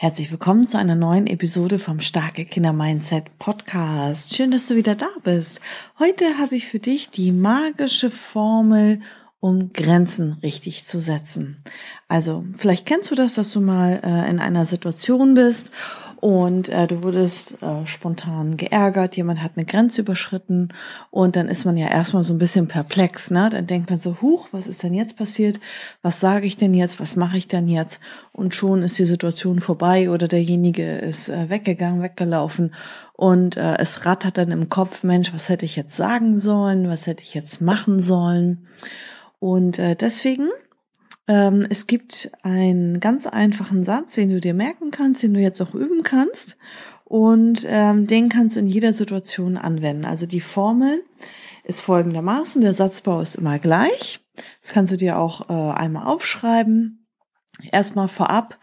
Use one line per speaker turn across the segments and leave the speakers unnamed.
Herzlich willkommen zu einer neuen Episode vom Starke Kinder Mindset Podcast. Schön, dass du wieder da bist. Heute habe ich für dich die magische Formel, um Grenzen richtig zu setzen. Also vielleicht kennst du das, dass du mal äh, in einer Situation bist und äh, du wurdest äh, spontan geärgert, jemand hat eine Grenze überschritten und dann ist man ja erstmal so ein bisschen perplex, ne? Dann denkt man so, huch, was ist denn jetzt passiert? Was sage ich denn jetzt? Was mache ich denn jetzt? Und schon ist die Situation vorbei oder derjenige ist äh, weggegangen, weggelaufen und äh, es rattert dann im Kopf, Mensch, was hätte ich jetzt sagen sollen? Was hätte ich jetzt machen sollen? Und äh, deswegen es gibt einen ganz einfachen Satz, den du dir merken kannst, den du jetzt auch üben kannst. Und ähm, den kannst du in jeder Situation anwenden. Also die Formel ist folgendermaßen, der Satzbau ist immer gleich. Das kannst du dir auch äh, einmal aufschreiben. Erstmal vorab,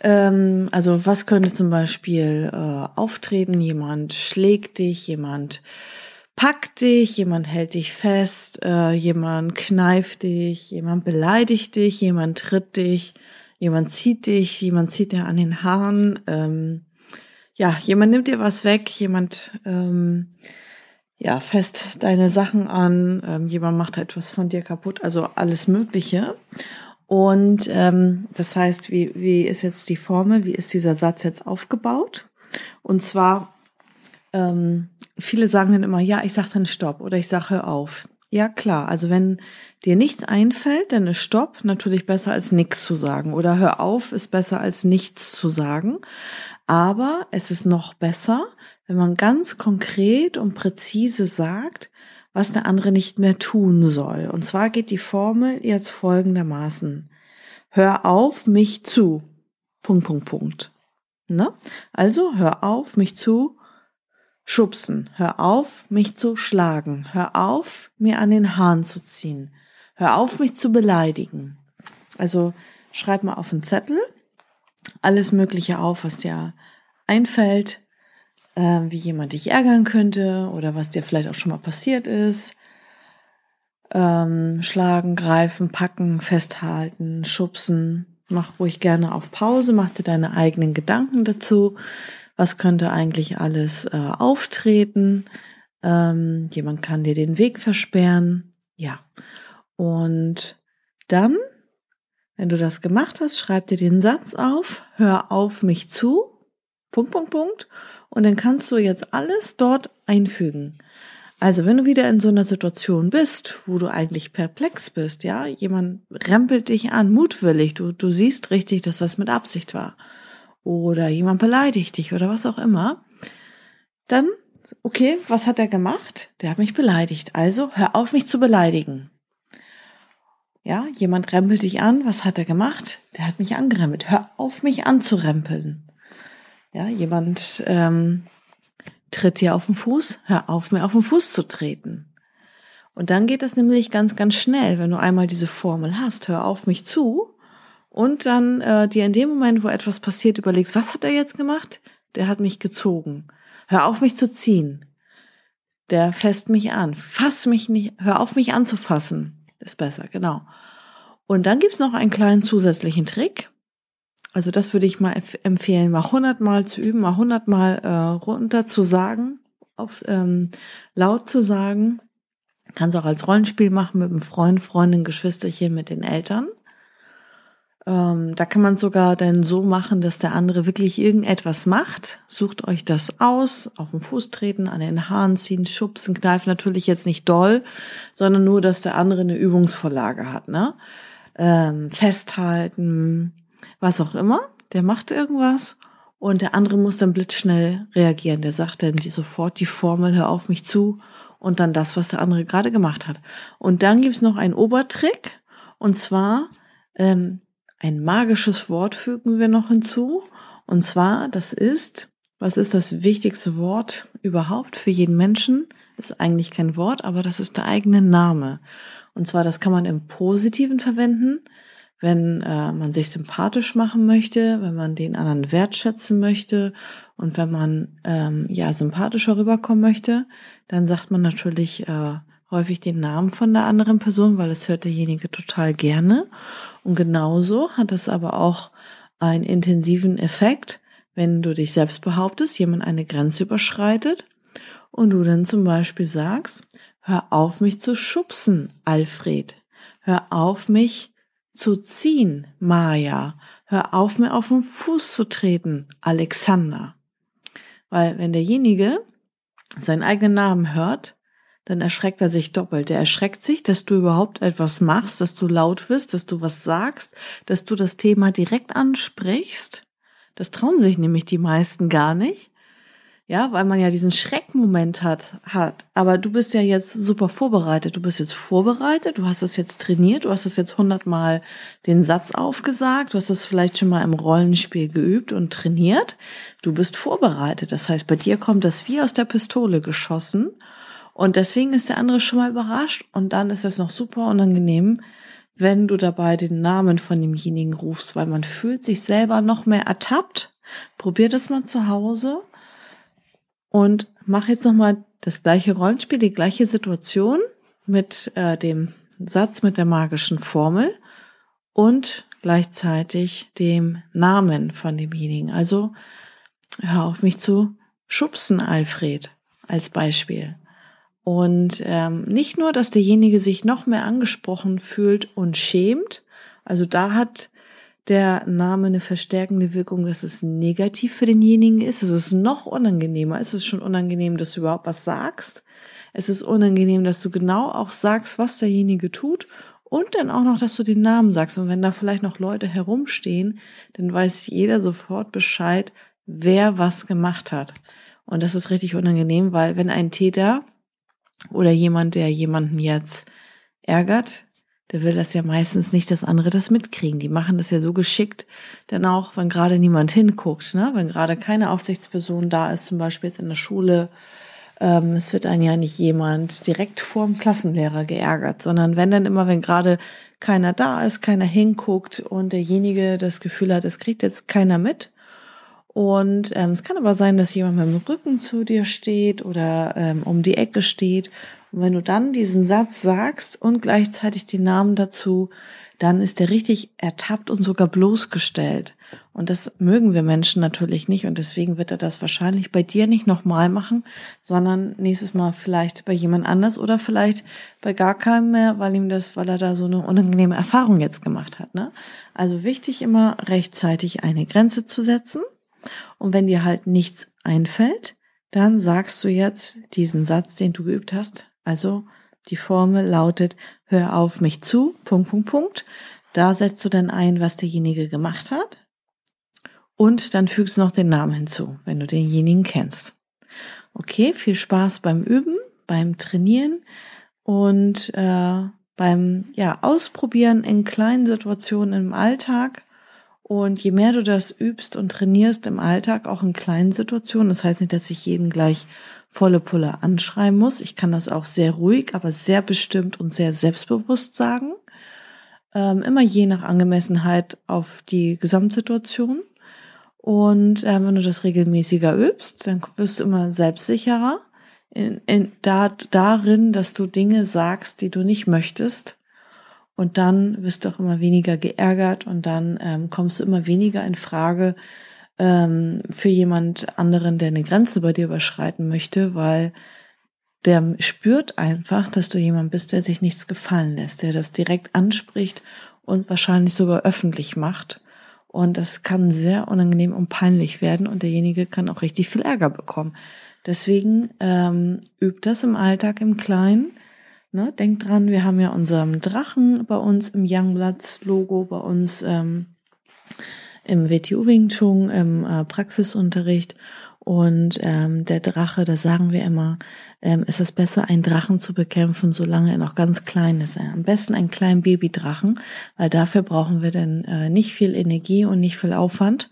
ähm, also was könnte zum Beispiel äh, auftreten? Jemand schlägt dich, jemand packt dich, jemand hält dich fest, äh, jemand kneift dich, jemand beleidigt dich, jemand tritt dich, jemand zieht dich, jemand zieht dir an den Haaren, ähm, ja, jemand nimmt dir was weg, jemand ähm, ja, fest deine Sachen an, ähm, jemand macht etwas von dir kaputt, also alles Mögliche. Und ähm, das heißt, wie, wie ist jetzt die Formel, wie ist dieser Satz jetzt aufgebaut? Und zwar ähm, viele sagen dann immer, ja, ich sage dann Stopp oder ich sage hör auf. Ja, klar. Also wenn dir nichts einfällt, dann ist Stopp natürlich besser als nichts zu sagen. Oder hör auf ist besser als nichts zu sagen. Aber es ist noch besser, wenn man ganz konkret und präzise sagt, was der andere nicht mehr tun soll. Und zwar geht die Formel jetzt folgendermaßen. Hör auf mich zu. Punkt, Punkt, Punkt. Ne? Also hör auf mich zu schubsen. Hör auf, mich zu schlagen. Hör auf, mir an den Haaren zu ziehen. Hör auf, mich zu beleidigen. Also schreib mal auf einen Zettel alles Mögliche auf, was dir einfällt, äh, wie jemand dich ärgern könnte oder was dir vielleicht auch schon mal passiert ist. Ähm, schlagen, greifen, packen, festhalten, schubsen. Mach ruhig gerne auf Pause, mach dir deine eigenen Gedanken dazu was könnte eigentlich alles äh, auftreten. Ähm, jemand kann dir den Weg versperren. Ja. Und dann, wenn du das gemacht hast, schreib dir den Satz auf, hör auf mich zu, Punkt, Punkt, Punkt. Und dann kannst du jetzt alles dort einfügen. Also wenn du wieder in so einer Situation bist, wo du eigentlich perplex bist, ja, jemand rempelt dich an, mutwillig, du, du siehst richtig, dass das mit Absicht war oder jemand beleidigt dich oder was auch immer, dann, okay, was hat er gemacht? Der hat mich beleidigt. Also hör auf, mich zu beleidigen. Ja, jemand rempelt dich an. Was hat er gemacht? Der hat mich angerempelt. Hör auf, mich anzurempeln. Ja, jemand ähm, tritt dir auf den Fuß. Hör auf, mir auf den Fuß zu treten. Und dann geht das nämlich ganz, ganz schnell, wenn du einmal diese Formel hast. Hör auf mich zu und dann äh, dir in dem Moment, wo etwas passiert, überlegst, was hat er jetzt gemacht? Der hat mich gezogen. Hör auf, mich zu ziehen. Der fässt mich an. Fass mich nicht, hör auf, mich anzufassen. Ist besser, genau. Und dann gibt's noch einen kleinen zusätzlichen Trick. Also das würde ich mal empfehlen, mal hundertmal zu üben, mal hundertmal äh, runter zu sagen, auf, ähm, laut zu sagen. Kannst auch als Rollenspiel machen mit einem Freund, Freundin, Geschwisterchen, mit den Eltern. Ähm, da kann man sogar dann so machen, dass der andere wirklich irgendetwas macht. Sucht euch das aus, auf den Fuß treten, an den Haaren ziehen, schubsen, kneifen, natürlich jetzt nicht doll, sondern nur, dass der andere eine Übungsvorlage hat, ne? Ähm, festhalten, was auch immer. Der macht irgendwas und der andere muss dann blitzschnell reagieren. Der sagt dann die, sofort die Formel, hör auf mich zu und dann das, was der andere gerade gemacht hat. Und dann gibt's noch einen Obertrick und zwar ähm, ein magisches Wort fügen wir noch hinzu. Und zwar, das ist, was ist das wichtigste Wort überhaupt für jeden Menschen? Ist eigentlich kein Wort, aber das ist der eigene Name. Und zwar, das kann man im Positiven verwenden, wenn äh, man sich sympathisch machen möchte, wenn man den anderen wertschätzen möchte und wenn man ähm, ja sympathischer rüberkommen möchte, dann sagt man natürlich äh, häufig den Namen von der anderen Person, weil es hört derjenige total gerne. Und genauso hat es aber auch einen intensiven Effekt, wenn du dich selbst behauptest, jemand eine Grenze überschreitet und du dann zum Beispiel sagst, hör auf mich zu schubsen, Alfred. Hör auf mich zu ziehen, Maja. Hör auf mir auf den Fuß zu treten, Alexander. Weil wenn derjenige seinen eigenen Namen hört, dann erschreckt er sich doppelt. Er erschreckt sich, dass du überhaupt etwas machst, dass du laut wirst, dass du was sagst, dass du das Thema direkt ansprichst. Das trauen sich nämlich die meisten gar nicht. Ja, weil man ja diesen Schreckmoment hat, hat. Aber du bist ja jetzt super vorbereitet. Du bist jetzt vorbereitet. Du hast das jetzt trainiert. Du hast das jetzt hundertmal den Satz aufgesagt. Du hast das vielleicht schon mal im Rollenspiel geübt und trainiert. Du bist vorbereitet. Das heißt, bei dir kommt das wie aus der Pistole geschossen. Und deswegen ist der andere schon mal überrascht. Und dann ist es noch super unangenehm, wenn du dabei den Namen von demjenigen rufst, weil man fühlt sich selber noch mehr ertappt. Probier das mal zu Hause und mach jetzt nochmal das gleiche Rollenspiel, die gleiche Situation mit äh, dem Satz mit der magischen Formel und gleichzeitig dem Namen von demjenigen. Also hör auf mich zu schubsen, Alfred, als Beispiel. Und ähm, nicht nur, dass derjenige sich noch mehr angesprochen fühlt und schämt, also da hat der Name eine verstärkende Wirkung, dass es negativ für denjenigen ist. Es ist noch unangenehmer. Es ist schon unangenehm, dass du überhaupt was sagst. Es ist unangenehm, dass du genau auch sagst, was derjenige tut und dann auch noch, dass du den Namen sagst. Und wenn da vielleicht noch Leute herumstehen, dann weiß jeder sofort Bescheid, wer was gemacht hat. Und das ist richtig unangenehm, weil wenn ein Täter oder jemand, der jemanden jetzt ärgert, der will das ja meistens nicht, dass andere das mitkriegen. Die machen das ja so geschickt, denn auch, wenn gerade niemand hinguckt, ne? wenn gerade keine Aufsichtsperson da ist, zum Beispiel jetzt in der Schule, ähm, es wird einen ja nicht jemand direkt vor dem Klassenlehrer geärgert, sondern wenn dann immer, wenn gerade keiner da ist, keiner hinguckt und derjenige das Gefühl hat, es kriegt jetzt keiner mit. Und ähm, es kann aber sein, dass jemand mit dem Rücken zu dir steht oder ähm, um die Ecke steht und wenn du dann diesen Satz sagst und gleichzeitig den Namen dazu, dann ist er richtig ertappt und sogar bloßgestellt. Und das mögen wir Menschen natürlich nicht und deswegen wird er das wahrscheinlich bei dir nicht nochmal machen, sondern nächstes Mal vielleicht bei jemand anders oder vielleicht bei gar keinem mehr, weil ihm das, weil er da so eine unangenehme Erfahrung jetzt gemacht hat. Ne? Also wichtig immer rechtzeitig eine Grenze zu setzen. Und wenn dir halt nichts einfällt, dann sagst du jetzt diesen Satz, den du geübt hast, also die Formel lautet, hör auf mich zu, Punkt, Punkt, Punkt. Da setzt du dann ein, was derjenige gemacht hat. Und dann fügst du noch den Namen hinzu, wenn du denjenigen kennst. Okay, viel Spaß beim Üben, beim Trainieren und äh, beim ja, Ausprobieren in kleinen Situationen im Alltag. Und je mehr du das übst und trainierst im Alltag, auch in kleinen Situationen, das heißt nicht, dass ich jeden gleich volle Pulle anschreiben muss. Ich kann das auch sehr ruhig, aber sehr bestimmt und sehr selbstbewusst sagen. Ähm, immer je nach Angemessenheit auf die Gesamtsituation. Und äh, wenn du das regelmäßiger übst, dann wirst du immer selbstsicherer in, in, da, darin, dass du Dinge sagst, die du nicht möchtest. Und dann wirst du auch immer weniger geärgert und dann ähm, kommst du immer weniger in Frage, ähm, für jemand anderen, der eine Grenze bei dir überschreiten möchte, weil der spürt einfach, dass du jemand bist, der sich nichts gefallen lässt, der das direkt anspricht und wahrscheinlich sogar öffentlich macht. Und das kann sehr unangenehm und peinlich werden und derjenige kann auch richtig viel Ärger bekommen. Deswegen ähm, übt das im Alltag im Kleinen. Ne, denkt dran, wir haben ja unseren Drachen bei uns im Youngbloods Logo, bei uns ähm, im WTU Wing Chun, im äh, Praxisunterricht. Und ähm, der Drache, da sagen wir immer, ähm, ist es besser, einen Drachen zu bekämpfen, solange er noch ganz klein ist. Am besten einen kleinen Babydrachen, weil dafür brauchen wir dann äh, nicht viel Energie und nicht viel Aufwand.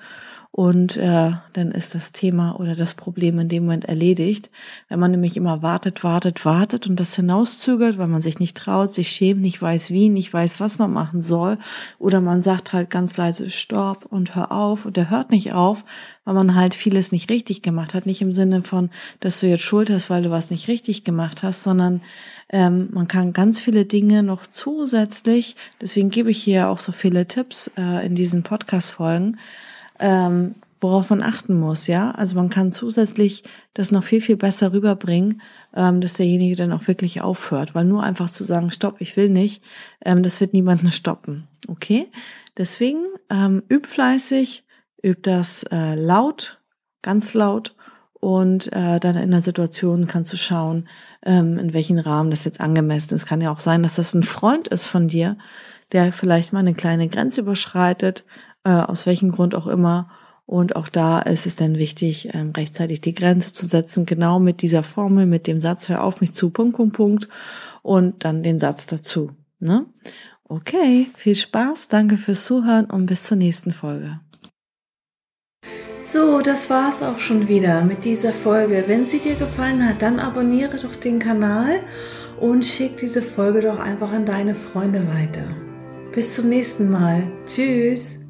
Und äh, dann ist das Thema oder das Problem in dem Moment erledigt. Wenn man nämlich immer wartet, wartet, wartet und das hinauszögert, weil man sich nicht traut, sich schämt, nicht weiß wie, nicht weiß, was man machen soll, oder man sagt halt ganz leise Stopp und hör auf und der hört nicht auf, weil man halt vieles nicht richtig gemacht hat. Nicht im Sinne von, dass du jetzt Schuld hast, weil du was nicht richtig gemacht hast, sondern ähm, man kann ganz viele Dinge noch zusätzlich, deswegen gebe ich hier auch so viele Tipps äh, in diesen Podcast-Folgen, ähm, worauf man achten muss, ja. Also man kann zusätzlich das noch viel, viel besser rüberbringen, ähm, dass derjenige dann auch wirklich aufhört. Weil nur einfach zu sagen, stopp, ich will nicht, ähm, das wird niemanden stoppen. Okay? Deswegen ähm, üb fleißig, üb das äh, laut, ganz laut und äh, dann in der Situation kannst du schauen, ähm, in welchen Rahmen das jetzt angemessen ist. Kann ja auch sein, dass das ein Freund ist von dir, der vielleicht mal eine kleine Grenze überschreitet, äh, aus welchem Grund auch immer. Und auch da ist es dann wichtig, ähm, rechtzeitig die Grenze zu setzen, genau mit dieser Formel, mit dem Satz, hör auf mich zu, Punkt, Punkt, Punkt, und dann den Satz dazu. Ne? Okay, viel Spaß, danke fürs Zuhören und bis zur nächsten Folge. So, das war's auch schon wieder mit dieser Folge. Wenn sie dir gefallen hat, dann abonniere doch den Kanal und schick diese Folge doch einfach an deine Freunde weiter. Bis zum nächsten Mal. Tschüss.